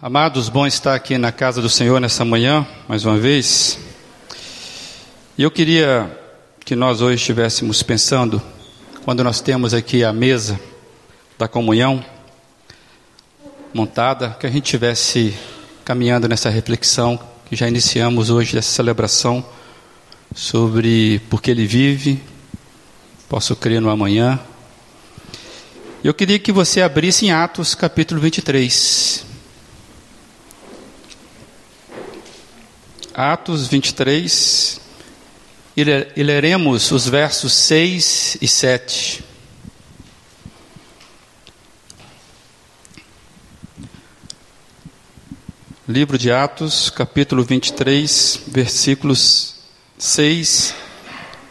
Amados, bom estar aqui na casa do Senhor nessa manhã, mais uma vez. E eu queria que nós hoje estivéssemos pensando, quando nós temos aqui a mesa da comunhão montada, que a gente estivesse caminhando nessa reflexão que já iniciamos hoje dessa celebração sobre porque ele vive, posso crer no amanhã. Eu queria que você abrisse em Atos capítulo 23. Atos 23, e leremos os versos 6 e 7. Livro de Atos, capítulo 23, versículos 6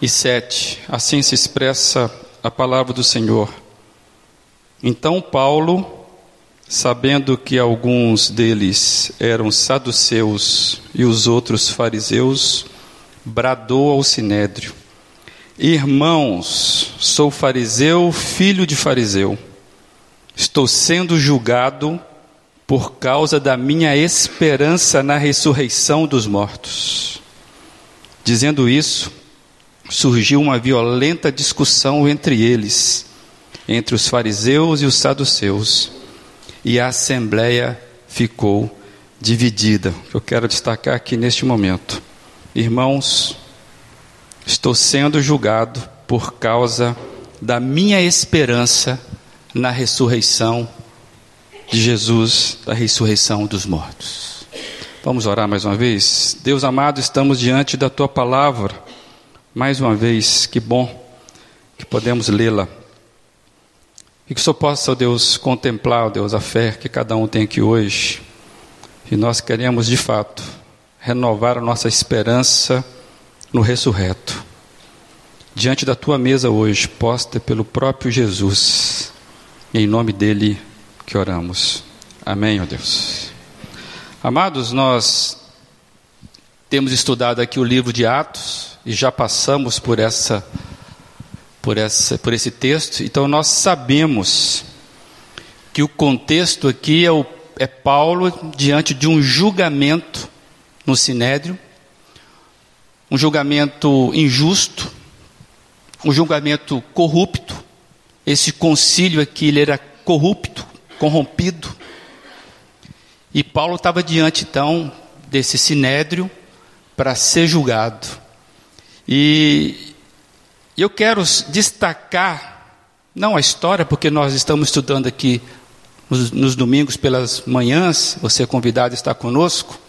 e 7. Assim se expressa a palavra do Senhor. Então Paulo Sabendo que alguns deles eram saduceus e os outros fariseus, bradou ao sinédrio: Irmãos, sou fariseu, filho de fariseu. Estou sendo julgado por causa da minha esperança na ressurreição dos mortos. Dizendo isso, surgiu uma violenta discussão entre eles, entre os fariseus e os saduceus e a assembleia ficou dividida. Eu quero destacar aqui neste momento. Irmãos, estou sendo julgado por causa da minha esperança na ressurreição de Jesus, da ressurreição dos mortos. Vamos orar mais uma vez? Deus amado, estamos diante da tua palavra. Mais uma vez, que bom que podemos lê-la. E que o Senhor possa, ó Deus, contemplar, ó Deus, a fé que cada um tem aqui hoje. E nós queremos, de fato, renovar a nossa esperança no ressurreto. Diante da tua mesa hoje, posta pelo próprio Jesus. Em nome dele que oramos. Amém, ó Deus. Amados, nós temos estudado aqui o livro de Atos e já passamos por essa por, essa, por esse texto, então nós sabemos que o contexto aqui é, o, é Paulo diante de um julgamento no Sinédrio, um julgamento injusto, um julgamento corrupto. Esse concílio aqui ele era corrupto, corrompido. E Paulo estava diante então desse sinédrio para ser julgado. E e eu quero destacar, não a história, porque nós estamos estudando aqui nos, nos domingos pelas manhãs, você é convidado a estar conosco,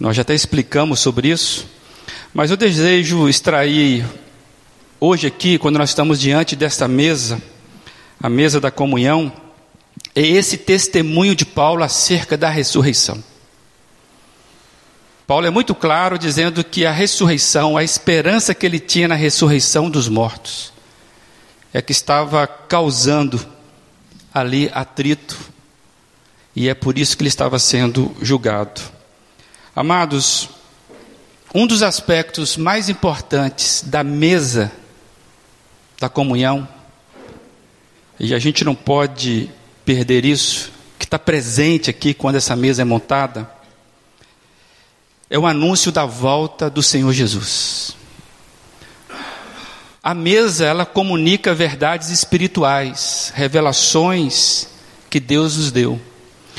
nós já até explicamos sobre isso, mas eu desejo extrair hoje aqui, quando nós estamos diante desta mesa, a mesa da comunhão, é esse testemunho de Paulo acerca da ressurreição. Paulo é muito claro dizendo que a ressurreição, a esperança que ele tinha na ressurreição dos mortos, é que estava causando ali atrito, e é por isso que ele estava sendo julgado. Amados, um dos aspectos mais importantes da mesa da comunhão, e a gente não pode perder isso, que está presente aqui quando essa mesa é montada, é o anúncio da volta do Senhor Jesus. A mesa, ela comunica verdades espirituais, revelações que Deus nos deu.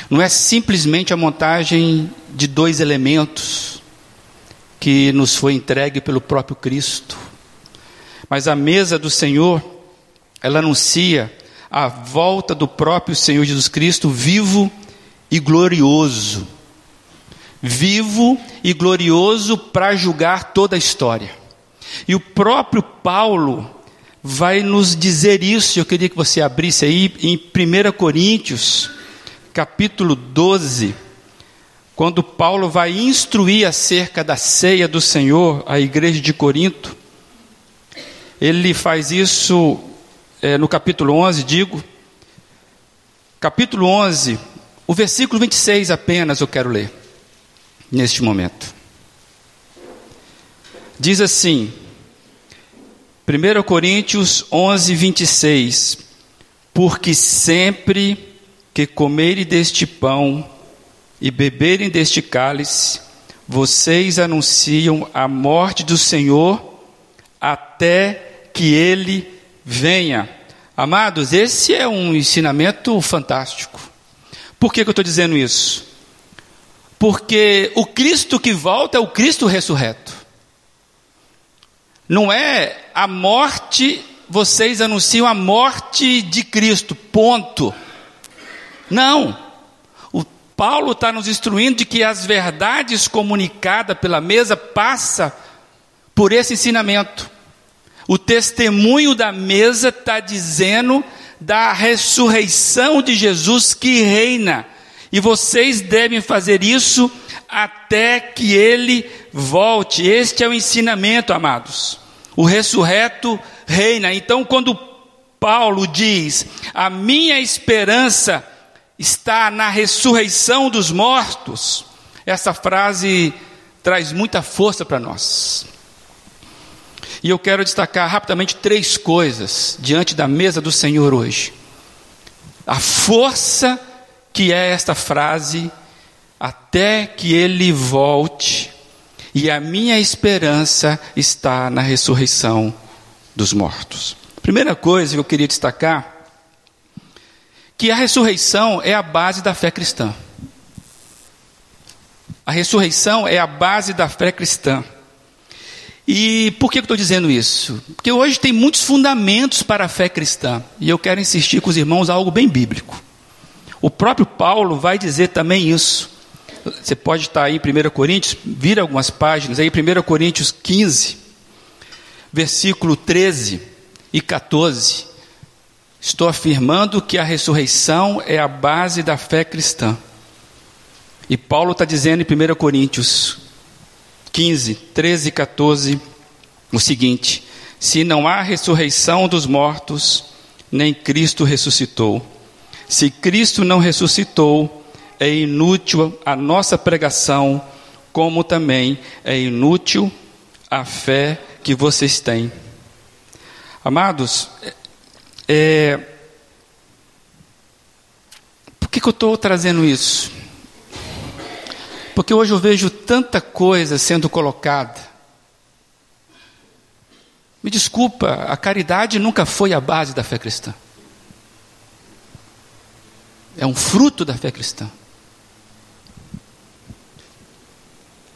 Não é simplesmente a montagem de dois elementos que nos foi entregue pelo próprio Cristo. Mas a mesa do Senhor, ela anuncia a volta do próprio Senhor Jesus Cristo vivo e glorioso vivo e glorioso para julgar toda a história. E o próprio Paulo vai nos dizer isso. Eu queria que você abrisse aí em 1 Coríntios, capítulo 12, quando Paulo vai instruir acerca da ceia do Senhor à igreja de Corinto. Ele faz isso é, no capítulo 11, digo. Capítulo 11, o versículo 26 apenas eu quero ler neste momento. Diz assim, 1 Coríntios 11, 26: Porque sempre que comerem deste pão e beberem deste cálice, vocês anunciam a morte do Senhor até que ele venha. Amados, esse é um ensinamento fantástico. Por que, que eu estou dizendo isso? Porque o Cristo que volta é o Cristo ressurreto. Não é a morte, vocês anunciam a morte de Cristo, ponto. Não. O Paulo está nos instruindo de que as verdades comunicadas pela mesa passa por esse ensinamento. O testemunho da mesa está dizendo da ressurreição de Jesus que reina. E vocês devem fazer isso até que ele volte. Este é o ensinamento, amados. O ressurreto reina. Então, quando Paulo diz: A minha esperança está na ressurreição dos mortos, essa frase traz muita força para nós. E eu quero destacar rapidamente três coisas diante da mesa do Senhor hoje. A força que é esta frase, até que ele volte, e a minha esperança está na ressurreição dos mortos. Primeira coisa que eu queria destacar, que a ressurreição é a base da fé cristã. A ressurreição é a base da fé cristã. E por que eu estou dizendo isso? Porque hoje tem muitos fundamentos para a fé cristã. E eu quero insistir com os irmãos algo bem bíblico. O próprio Paulo vai dizer também isso. Você pode estar aí em 1 Coríntios, vira algumas páginas, aí 1 Coríntios 15, versículo 13 e 14. Estou afirmando que a ressurreição é a base da fé cristã. E Paulo está dizendo em 1 Coríntios 15, 13 e 14 o seguinte: Se não há ressurreição dos mortos, nem Cristo ressuscitou. Se Cristo não ressuscitou, é inútil a nossa pregação, como também é inútil a fé que vocês têm. Amados, é, por que, que eu estou trazendo isso? Porque hoje eu vejo tanta coisa sendo colocada. Me desculpa, a caridade nunca foi a base da fé cristã. É um fruto da fé cristã.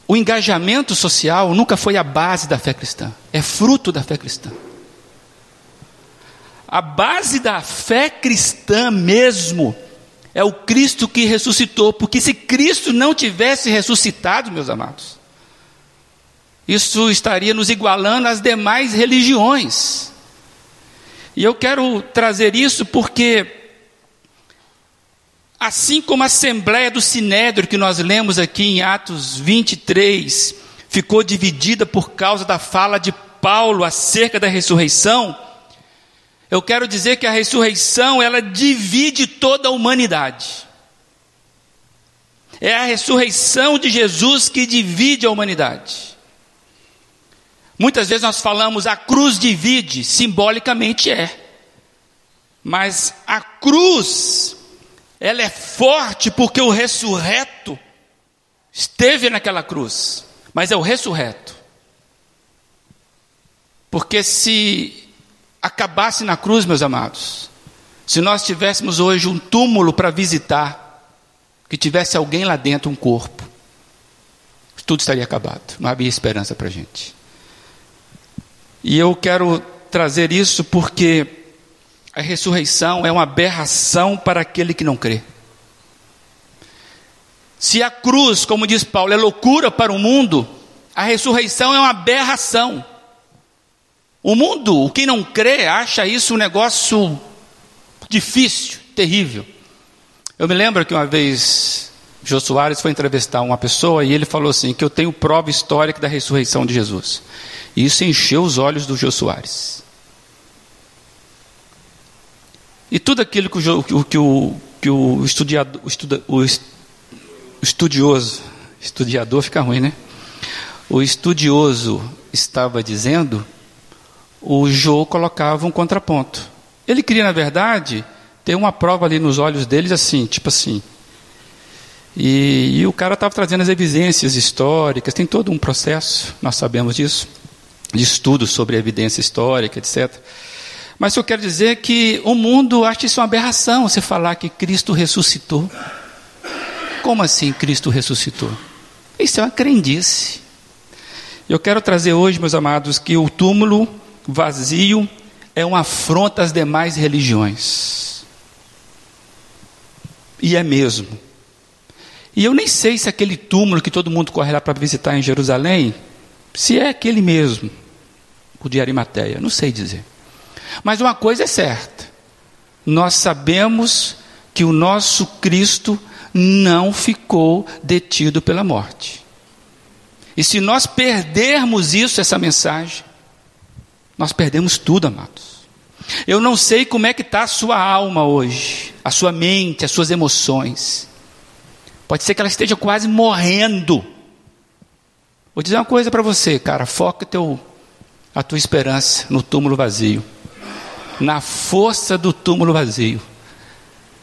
O engajamento social nunca foi a base da fé cristã, é fruto da fé cristã. A base da fé cristã mesmo é o Cristo que ressuscitou, porque se Cristo não tivesse ressuscitado, meus amados, isso estaria nos igualando às demais religiões. E eu quero trazer isso porque Assim como a Assembleia do Sinédrio, que nós lemos aqui em Atos 23, ficou dividida por causa da fala de Paulo acerca da ressurreição, eu quero dizer que a ressurreição, ela divide toda a humanidade. É a ressurreição de Jesus que divide a humanidade. Muitas vezes nós falamos a cruz divide, simbolicamente é. Mas a cruz ela é forte porque o ressurreto esteve naquela cruz, mas é o ressurreto. Porque se acabasse na cruz, meus amados, se nós tivéssemos hoje um túmulo para visitar, que tivesse alguém lá dentro, um corpo, tudo estaria acabado, não havia esperança para a gente. E eu quero trazer isso porque a ressurreição é uma aberração para aquele que não crê. Se a cruz, como diz Paulo, é loucura para o mundo, a ressurreição é uma aberração. O mundo, quem não crê, acha isso um negócio difícil, terrível. Eu me lembro que uma vez Jô Soares foi entrevistar uma pessoa e ele falou assim: que eu tenho prova histórica da ressurreição de Jesus. E isso encheu os olhos do Jô Soares. E tudo aquilo que o, que o, que o, estudiado, estuda, o estudioso, estudiador fica ruim, né? O estudioso estava dizendo, o Jô colocava um contraponto. Ele queria, na verdade, ter uma prova ali nos olhos deles assim, tipo assim. E, e o cara estava trazendo as evidências históricas, tem todo um processo, nós sabemos disso, de estudo sobre evidência histórica, etc. Mas eu quero dizer que o mundo acha isso uma aberração, você falar que Cristo ressuscitou. Como assim Cristo ressuscitou? Isso é uma crendice. Eu quero trazer hoje, meus amados, que o túmulo vazio é uma afronta às demais religiões. E é mesmo. E eu nem sei se aquele túmulo que todo mundo corre lá para visitar em Jerusalém, se é aquele mesmo, o de Arimateia, não sei dizer. Mas uma coisa é certa: nós sabemos que o nosso Cristo não ficou detido pela morte. E se nós perdermos isso, essa mensagem, nós perdemos tudo, amados. Eu não sei como é que está a sua alma hoje, a sua mente, as suas emoções. Pode ser que ela esteja quase morrendo. Vou dizer uma coisa para você, cara, foca teu, a tua esperança no túmulo vazio na força do túmulo vazio.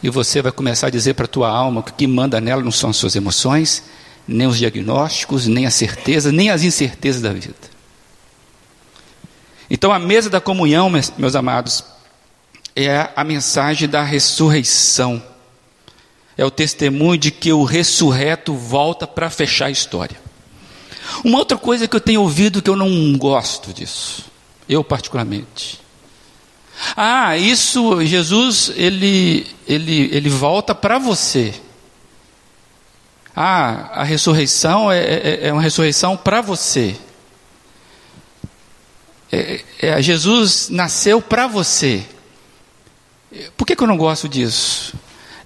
E você vai começar a dizer para a tua alma que o que manda nela não são as suas emoções, nem os diagnósticos, nem a certeza, nem as incertezas da vida. Então a mesa da comunhão, meus amados, é a mensagem da ressurreição. É o testemunho de que o ressurreto volta para fechar a história. Uma outra coisa que eu tenho ouvido que eu não gosto disso, eu particularmente, ah, isso, Jesus, ele, ele, ele volta para você. Ah, a ressurreição é, é, é uma ressurreição para você. É, é, Jesus nasceu para você. Por que, que eu não gosto disso?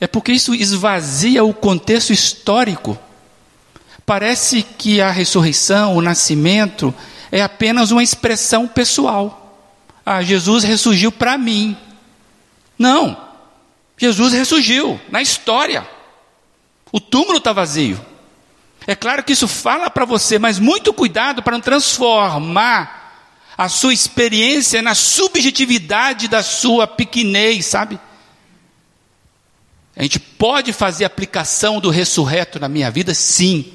É porque isso esvazia o contexto histórico. Parece que a ressurreição, o nascimento, é apenas uma expressão pessoal. Ah, Jesus ressurgiu para mim. Não. Jesus ressurgiu na história. O túmulo está vazio. É claro que isso fala para você, mas muito cuidado para não transformar a sua experiência na subjetividade da sua pequenez, sabe? A gente pode fazer aplicação do ressurreto na minha vida? Sim.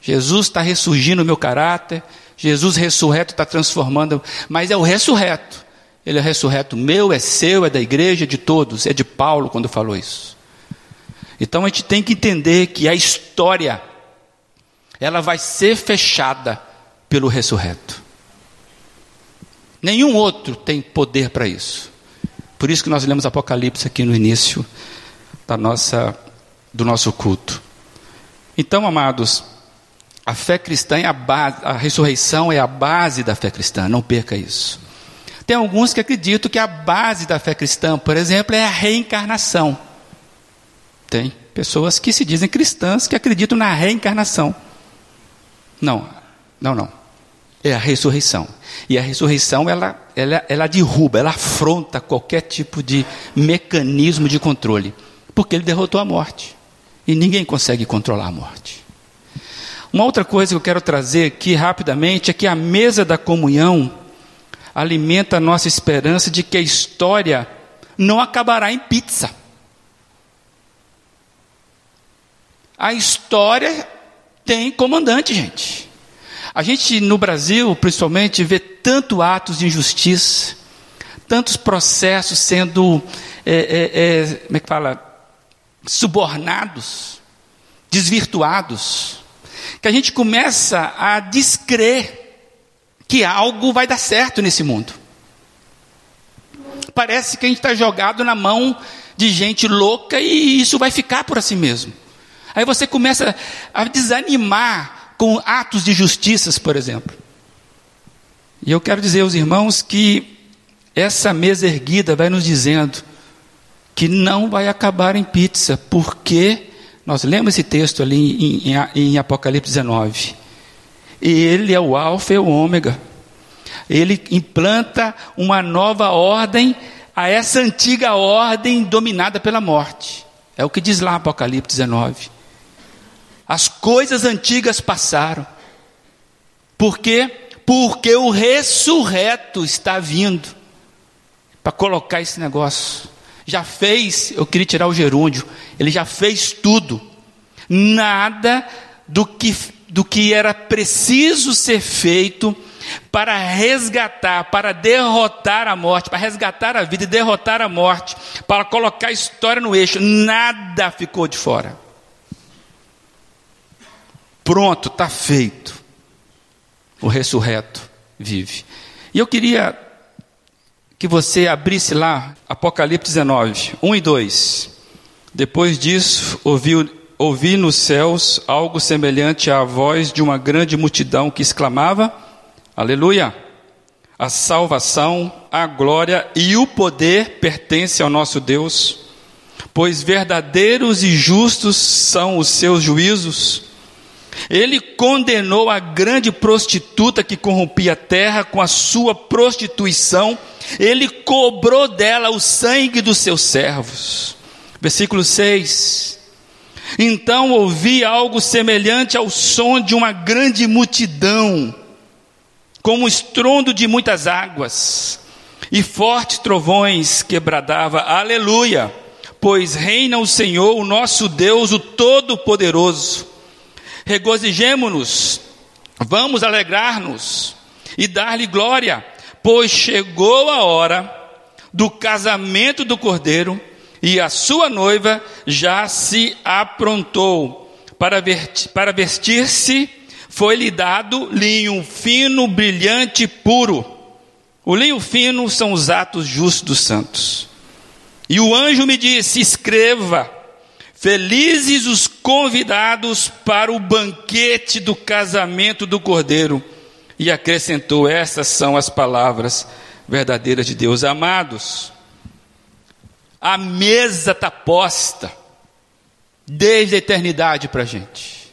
Jesus está ressurgindo o meu caráter, Jesus ressurreto está transformando, mas é o ressurreto. Ele é ressurreto meu, é seu, é da igreja, é de todos, é de Paulo quando falou isso. Então a gente tem que entender que a história ela vai ser fechada pelo ressurreto. Nenhum outro tem poder para isso. Por isso que nós lemos Apocalipse aqui no início da nossa do nosso culto. Então, amados, a fé cristã é a base, a ressurreição é a base da fé cristã, não perca isso. Tem alguns que acreditam que a base da fé cristã, por exemplo, é a reencarnação. Tem pessoas que se dizem cristãs que acreditam na reencarnação. Não, não, não. É a ressurreição. E a ressurreição, ela, ela, ela derruba, ela afronta qualquer tipo de mecanismo de controle. Porque ele derrotou a morte. E ninguém consegue controlar a morte. Uma outra coisa que eu quero trazer aqui rapidamente é que a mesa da comunhão alimenta a nossa esperança de que a história não acabará em pizza. A história tem comandante, gente. A gente no Brasil, principalmente, vê tanto atos de injustiça, tantos processos sendo, é, é, é, como é que fala, subornados, desvirtuados, que a gente começa a descrer que algo vai dar certo nesse mundo. Parece que a gente está jogado na mão de gente louca e isso vai ficar por assim mesmo. Aí você começa a desanimar com atos de justiças, por exemplo. E eu quero dizer aos irmãos que essa mesa erguida vai nos dizendo que não vai acabar em pizza, porque nós lemos esse texto ali em, em, em Apocalipse 19. Ele é o Alfa e o Ômega. Ele implanta uma nova ordem a essa antiga ordem dominada pela morte. É o que diz lá Apocalipse 19. As coisas antigas passaram. Por quê? Porque o ressurreto está vindo para colocar esse negócio. Já fez, eu queria tirar o gerúndio, ele já fez tudo nada do que, do que era preciso ser feito para resgatar, para derrotar a morte, para resgatar a vida e derrotar a morte, para colocar a história no eixo, nada ficou de fora. Pronto, está feito. O ressurreto vive. E eu queria que você abrisse lá Apocalipse 19, 1 e 2. Depois disso, ouvi, ouvi nos céus algo semelhante à voz de uma grande multidão que exclamava: Aleluia! A salvação, a glória e o poder pertencem ao nosso Deus, pois verdadeiros e justos são os seus juízos. Ele condenou a grande prostituta que corrompia a terra com a sua prostituição, ele cobrou dela o sangue dos seus servos. Versículo 6. Então ouvi algo semelhante ao som de uma grande multidão, como o estrondo de muitas águas, e fortes trovões que bradava: Aleluia! Pois reina o Senhor, o nosso Deus, o Todo-Poderoso. Regozijemo-nos, vamos alegrar-nos e dar-lhe glória, pois chegou a hora do casamento do Cordeiro e a sua noiva já se aprontou para, vestir-se, foi-lhe dado linho fino, brilhante, puro. O linho fino são os atos justos dos santos. E o anjo me disse: escreva, felizes os convidados para o banquete do casamento do cordeiro. E acrescentou: essas são as palavras verdadeiras de Deus. Amados, a mesa está posta desde a eternidade para a gente.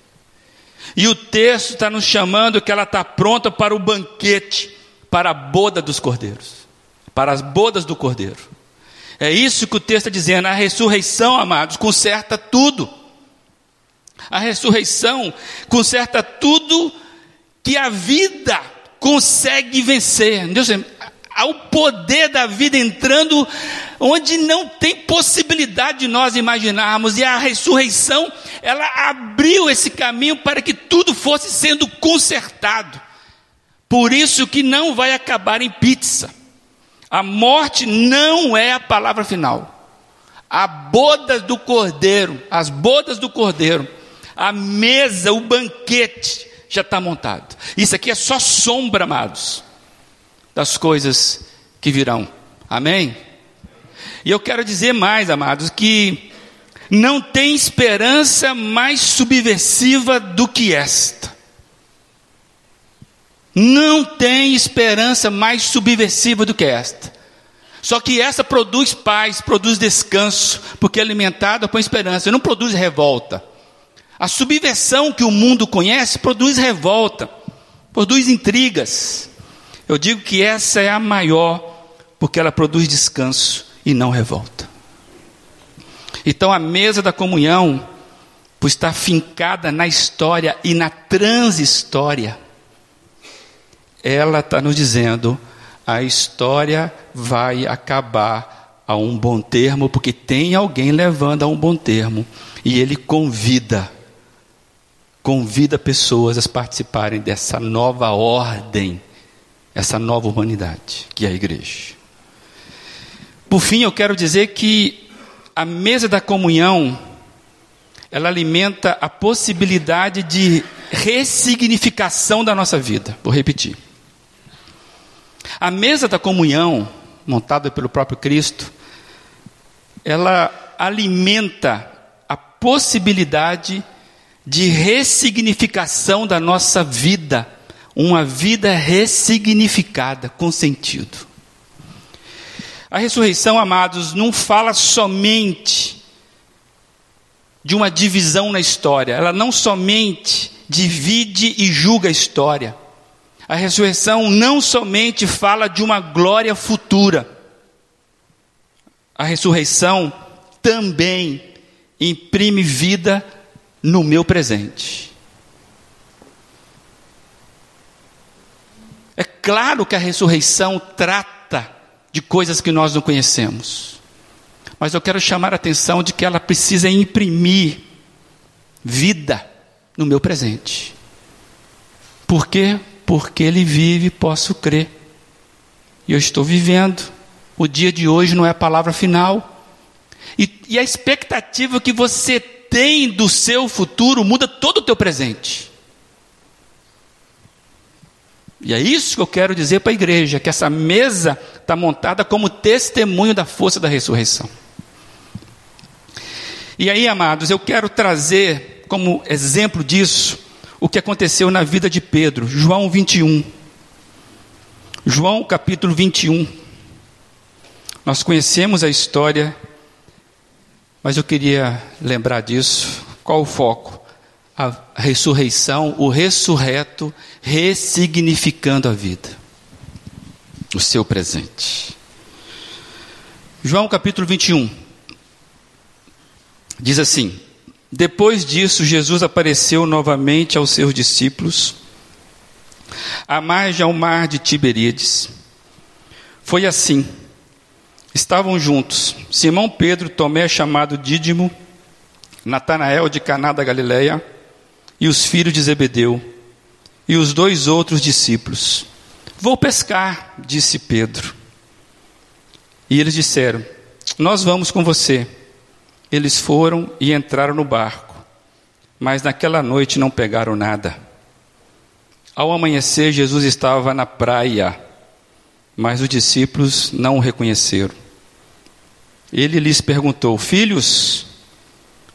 E o texto está nos chamando que ela está pronta para o banquete, para a boda dos cordeiros, para as bodas do cordeiro. É isso que o texto está dizendo. A ressurreição, amados, conserta tudo. A ressurreição conserta tudo que a vida consegue vencer. Deus, ao poder da vida entrando onde não tem possibilidade de nós imaginarmos, e a ressurreição, ela abriu esse caminho para que tudo fosse sendo consertado. Por isso que não vai acabar em pizza. A morte não é a palavra final. A boda do cordeiro, as bodas do cordeiro, a mesa, o banquete já está montado. Isso aqui é só sombra, amados das coisas que virão. Amém? E eu quero dizer mais, amados, que não tem esperança mais subversiva do que esta. Não tem esperança mais subversiva do que esta. Só que essa produz paz, produz descanso, porque é alimentada com esperança, não produz revolta. A subversão que o mundo conhece produz revolta, produz intrigas, eu digo que essa é a maior, porque ela produz descanso e não revolta. Então a mesa da comunhão, por estar fincada na história e na transhistória, ela está nos dizendo: a história vai acabar a um bom termo, porque tem alguém levando a um bom termo, e ele convida, convida pessoas a participarem dessa nova ordem essa nova humanidade, que é a igreja. Por fim, eu quero dizer que a mesa da comunhão, ela alimenta a possibilidade de ressignificação da nossa vida. Vou repetir. A mesa da comunhão, montada pelo próprio Cristo, ela alimenta a possibilidade de ressignificação da nossa vida uma vida ressignificada, com sentido. A ressurreição, amados, não fala somente de uma divisão na história, ela não somente divide e julga a história. A ressurreição não somente fala de uma glória futura, a ressurreição também imprime vida no meu presente. É claro que a ressurreição trata de coisas que nós não conhecemos. Mas eu quero chamar a atenção de que ela precisa imprimir vida no meu presente. Por quê? Porque Ele vive, posso crer. E eu estou vivendo. O dia de hoje não é a palavra final. E, e a expectativa que você tem do seu futuro muda todo o teu presente. E é isso que eu quero dizer para a igreja: que essa mesa está montada como testemunho da força da ressurreição. E aí, amados, eu quero trazer como exemplo disso o que aconteceu na vida de Pedro, João 21. João capítulo 21. Nós conhecemos a história, mas eu queria lembrar disso. Qual o foco? A ressurreição, o ressurreto ressignificando a vida, o seu presente. João capítulo 21. Diz assim: Depois disso, Jesus apareceu novamente aos seus discípulos, à margem ao mar de Tiberíades. Foi assim. Estavam juntos Simão Pedro, Tomé, chamado Dídimo, Natanael de Caná da Galileia, e os filhos de Zebedeu, e os dois outros discípulos. Vou pescar, disse Pedro. E eles disseram: Nós vamos com você. Eles foram e entraram no barco, mas naquela noite não pegaram nada. Ao amanhecer, Jesus estava na praia, mas os discípulos não o reconheceram. Ele lhes perguntou: Filhos,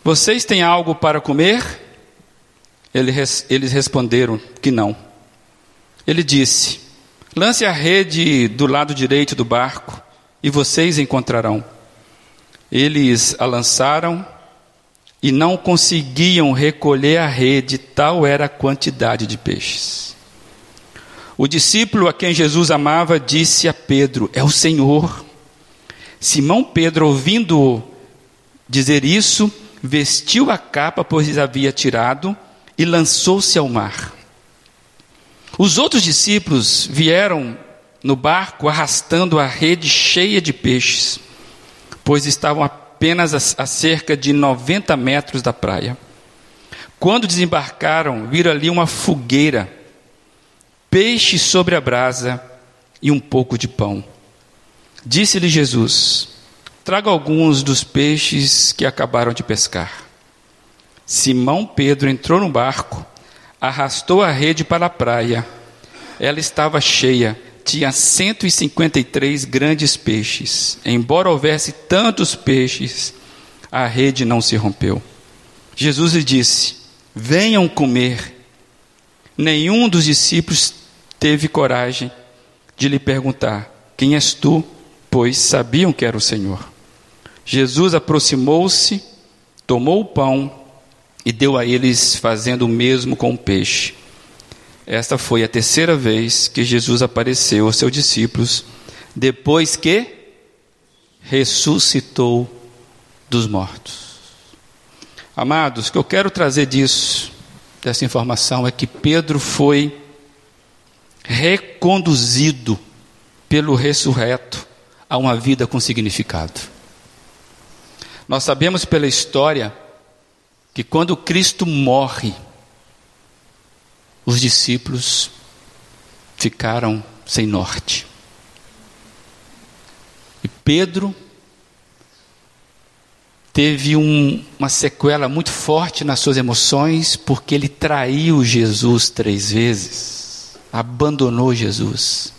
vocês têm algo para comer? Eles responderam que não. Ele disse: Lance a rede do lado direito do barco e vocês encontrarão. Eles a lançaram e não conseguiam recolher a rede, tal era a quantidade de peixes. O discípulo a quem Jesus amava disse a Pedro: É o Senhor. Simão Pedro, ouvindo dizer isso, vestiu a capa, pois havia tirado, e lançou-se ao mar. Os outros discípulos vieram no barco arrastando a rede cheia de peixes pois estavam apenas a, cerca de 90 metros da praia. Quando desembarcaram, viram ali uma fogueira, peixe sobre a brasa e um pouco de pão. Disse-lhe Jesus: Traga alguns dos peixes que acabaram de pescar. Simão Pedro entrou no barco, arrastou a rede para a praia. Ela estava cheia tinha 153 grandes peixes. Embora houvesse tantos peixes, a rede não se rompeu. Jesus lhe disse: Venham comer. Nenhum dos discípulos teve coragem de lhe perguntar: Quem és tu? Pois sabiam que era o Senhor. Jesus aproximou-se, tomou o pão e deu a eles, fazendo o mesmo com o peixe. Esta foi a terceira vez que Jesus apareceu aos seus discípulos, depois que ressuscitou dos mortos. Amados, o que eu quero trazer disso, dessa informação, é que Pedro foi reconduzido pelo ressurreto a uma vida com significado. Nós sabemos pela história que quando Cristo morre, os discípulos ficaram sem norte. E Pedro teve um, uma sequela muito forte nas suas emoções, porque ele traiu Jesus três vezes, abandonou Jesus.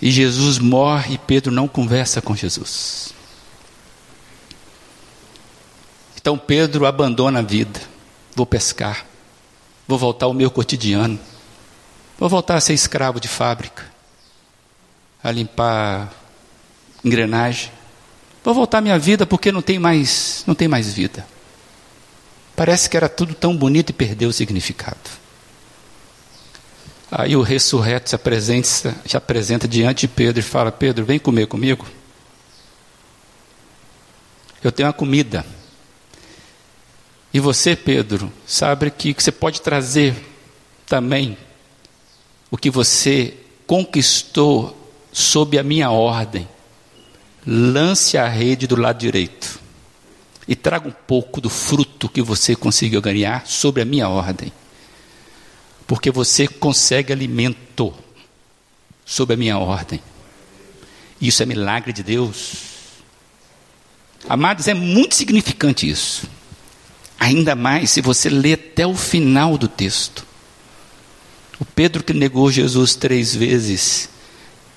E Jesus morre e Pedro não conversa com Jesus. Então Pedro abandona a vida, vou pescar. Vou voltar ao meu cotidiano. Vou voltar a ser escravo de fábrica, a limpar engrenagem. Vou voltar à minha vida porque não tem mais, não tem mais vida. Parece que era tudo tão bonito e perdeu o significado. Aí o ressurreto se apresenta, se apresenta diante de Pedro e fala: Pedro, vem comer comigo. Eu tenho uma comida e você, Pedro, sabe que você pode trazer também o que você conquistou sob a minha ordem. Lance a rede do lado direito. e traga um pouco do fruto que você conseguiu ganhar sobre a minha ordem. Porque você consegue alimento sob a minha ordem. Isso é milagre de Deus. Amados, é muito significante isso. Ainda mais se você ler até o final do texto. O Pedro que negou Jesus três vezes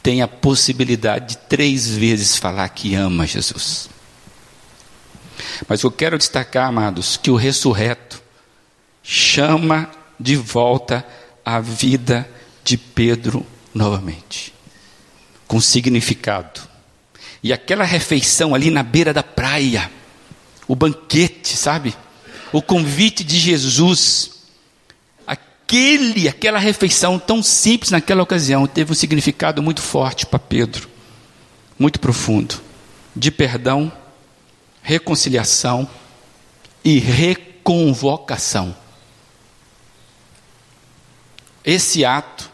tem a possibilidade de três vezes falar que ama Jesus. Mas eu quero destacar, amados, que o ressurreto chama de volta a vida de Pedro novamente, com significado. E aquela refeição ali na beira da praia, o banquete, sabe? O convite de Jesus, aquele, aquela refeição tão simples naquela ocasião, teve um significado muito forte para Pedro, muito profundo, de perdão, reconciliação e reconvocação. Esse ato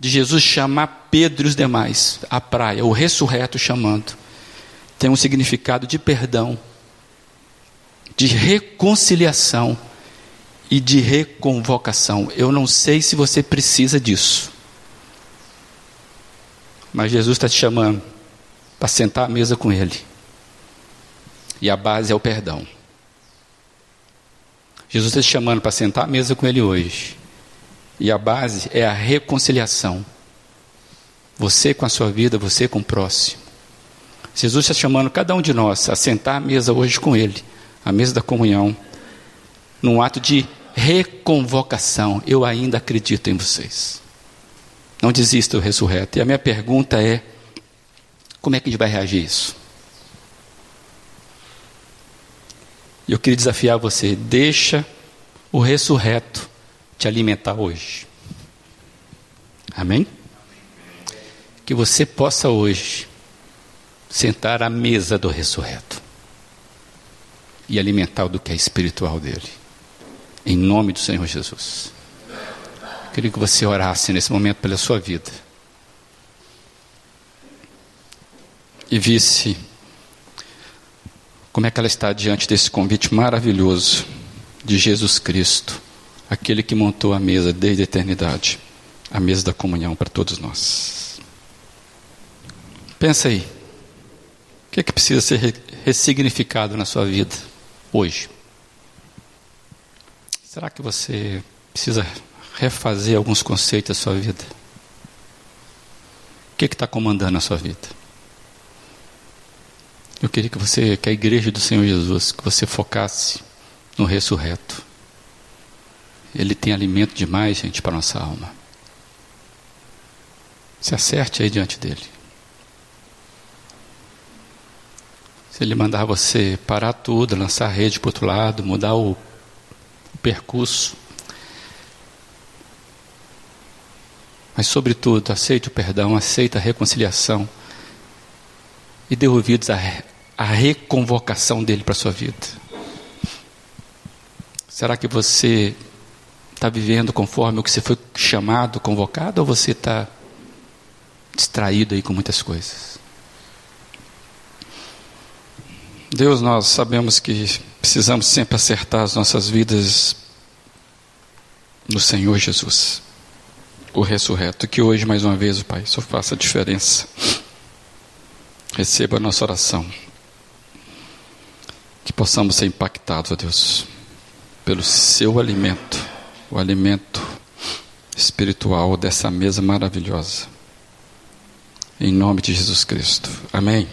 de Jesus chamar Pedro e os demais à praia, o ressurreto chamando, tem um significado de perdão, de reconciliação e de reconvocação. Eu não sei se você precisa disso, mas Jesus está te chamando para sentar à mesa com Ele, e a base é o perdão. Jesus está te chamando para sentar à mesa com Ele hoje. E a base é a reconciliação. Você com a sua vida, você com o próximo. Jesus está chamando cada um de nós a sentar à mesa hoje com Ele, à mesa da comunhão, num ato de reconvocação. Eu ainda acredito em vocês. Não desista ressurreto. E a minha pergunta é: como é que a gente vai reagir a isso? Eu queria desafiar você: deixa o ressurreto te alimentar hoje. Amém? Que você possa hoje sentar à mesa do ressurreto e alimentar do que é espiritual dele. Em nome do Senhor Jesus. Queria que você orasse nesse momento pela sua vida. E visse como é que ela está diante desse convite maravilhoso de Jesus Cristo aquele que montou a mesa desde a eternidade, a mesa da comunhão para todos nós. Pensa aí, o que é que precisa ser ressignificado na sua vida hoje? Será que você precisa refazer alguns conceitos da sua vida? O que é está comandando a sua vida? Eu queria que você, que a igreja do Senhor Jesus, que você focasse no ressurreto. Ele tem alimento demais, gente, para nossa alma. Se acerte aí diante dele. Se ele mandar você parar tudo, lançar a rede para o outro lado, mudar o, o percurso. Mas, sobretudo, aceite o perdão, aceite a reconciliação e dê ouvidos à, à reconvocação dele para a sua vida. Será que você está vivendo conforme o que você foi chamado, convocado, ou você está distraído aí com muitas coisas? Deus, nós sabemos que precisamos sempre acertar as nossas vidas no Senhor Jesus, o ressurreto. Que hoje, mais uma vez, Pai, só faça a diferença. Receba a nossa oração. Que possamos ser impactados, ó Deus, pelo seu alimento o alimento espiritual dessa mesa maravilhosa. Em nome de Jesus Cristo. Amém.